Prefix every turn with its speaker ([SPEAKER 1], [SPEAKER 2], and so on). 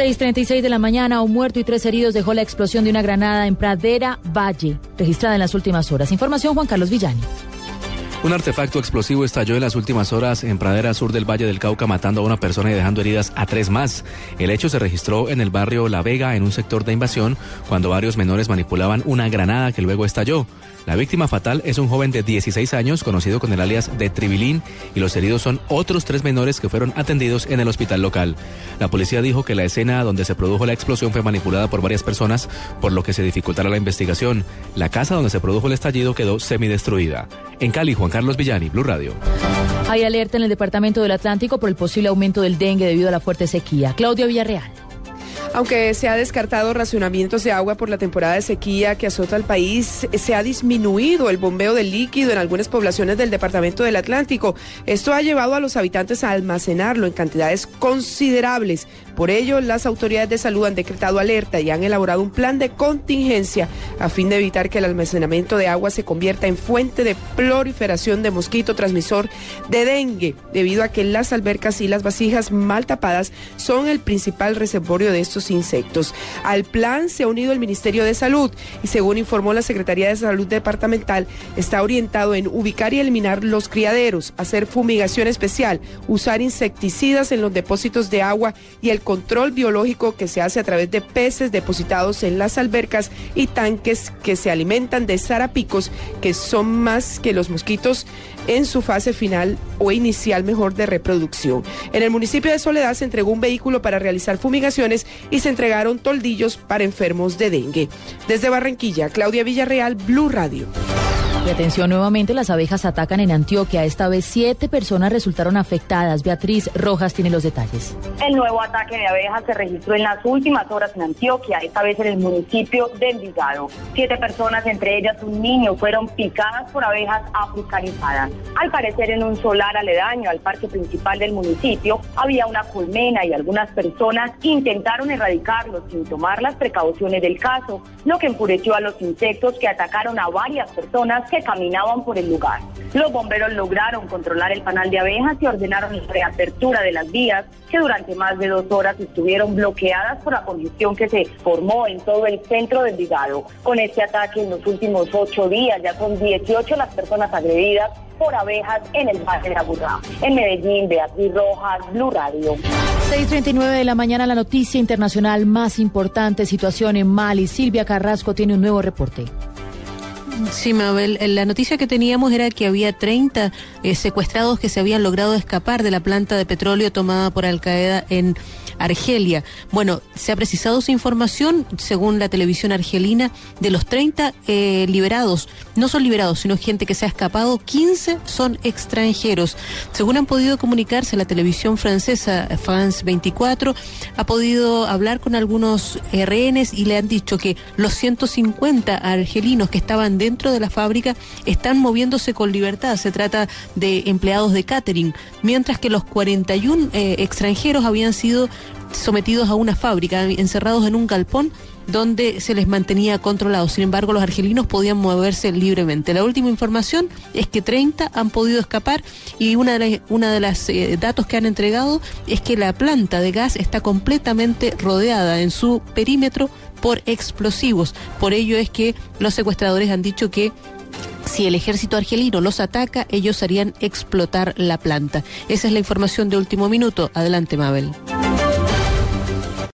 [SPEAKER 1] 6.36 de la mañana, un muerto y tres heridos dejó la explosión de una granada en Pradera Valle, registrada en las últimas horas. Información Juan Carlos Villani.
[SPEAKER 2] Un artefacto explosivo estalló en las últimas horas en Pradera Sur del Valle del Cauca, matando a una persona y dejando heridas a tres más. El hecho se registró en el barrio La Vega, en un sector de invasión, cuando varios menores manipulaban una granada que luego estalló. La víctima fatal es un joven de 16 años, conocido con el alias de Tribilín, y los heridos son otros tres menores que fueron atendidos en el hospital local. La policía dijo que la escena donde se produjo la explosión fue manipulada por varias personas, por lo que se dificultará la investigación. La casa donde se produjo el estallido quedó semidestruida. En Cali, Juan Carlos Villani, Blue Radio.
[SPEAKER 1] Hay alerta en el departamento del Atlántico por el posible aumento del dengue debido a la fuerte sequía. Claudio Villarreal.
[SPEAKER 3] Aunque se ha descartado racionamientos de agua por la temporada de sequía que azota al país, se ha disminuido el bombeo del líquido en algunas poblaciones del departamento del Atlántico. Esto ha llevado a los habitantes a almacenarlo en cantidades considerables. Por ello, las autoridades de salud han decretado alerta y han elaborado un plan de contingencia a fin de evitar que el almacenamiento de agua se convierta en fuente de proliferación de mosquito transmisor de dengue, debido a que las albercas y las vasijas mal tapadas son el principal reservorio de estos insectos. Al plan se ha unido el Ministerio de Salud y según informó la Secretaría de Salud Departamental, está orientado en ubicar y eliminar los criaderos, hacer fumigación especial, usar insecticidas en los depósitos de agua y el control biológico que se hace a través de peces depositados en las albercas y tanques que se alimentan de zarapicos, que son más que los mosquitos en su fase final o inicial mejor de reproducción. En el municipio de Soledad se entregó un vehículo para realizar fumigaciones y se entregaron toldillos para enfermos de dengue. Desde Barranquilla, Claudia Villarreal, Blue Radio.
[SPEAKER 1] Y atención nuevamente, las abejas atacan en Antioquia. Esta vez siete personas resultaron afectadas. Beatriz Rojas tiene los detalles.
[SPEAKER 4] El nuevo ataque de abejas se registró en las últimas horas en Antioquia, esta vez en el municipio de Envigado. Siete personas, entre ellas un niño, fueron picadas por abejas africanizadas. Al parecer, en un solar aledaño al parque principal del municipio, había una colmena y algunas personas intentaron erradicarlos sin tomar las precauciones del caso, lo que enfureció a los insectos que atacaron a varias personas que caminaban por el lugar. Los bomberos lograron controlar el panal de abejas y ordenaron la reapertura de las vías que durante más de dos horas estuvieron bloqueadas por la congestión que se formó en todo el centro del Vigado. Con este ataque en los últimos ocho días ya son 18 las personas agredidas por abejas en el Valle de Aburrá. En Medellín, Beatriz Rojas, Blue Radio.
[SPEAKER 1] 6.39 de la mañana, la noticia internacional más importante, situación en Mali. Silvia Carrasco tiene un nuevo reporte.
[SPEAKER 5] Sí, Mabel, la noticia que teníamos era que había 30 eh, secuestrados que se habían logrado escapar de la planta de petróleo tomada por Al Qaeda en Argelia. Bueno, se ha precisado su información, según la televisión argelina, de los 30 eh, liberados, no son liberados, sino gente que se ha escapado, 15 son extranjeros. Según han podido comunicarse la televisión francesa France 24, ha podido hablar con algunos rehenes y le han dicho que los 150 argelinos que estaban dentro de la fábrica están moviéndose con libertad. Se trata de empleados de catering, mientras que los 41 eh, extranjeros habían sido sometidos a una fábrica, encerrados en un galpón donde se les mantenía controlados. Sin embargo, los argelinos podían moverse libremente. La última información es que 30 han podido escapar y una de las, eh, datos que han entregado es que la planta de gas está completamente rodeada en su perímetro por explosivos. Por ello es que los secuestradores han dicho que si el ejército argelino los ataca, ellos harían explotar la planta. Esa es la información de último minuto. Adelante, Mabel.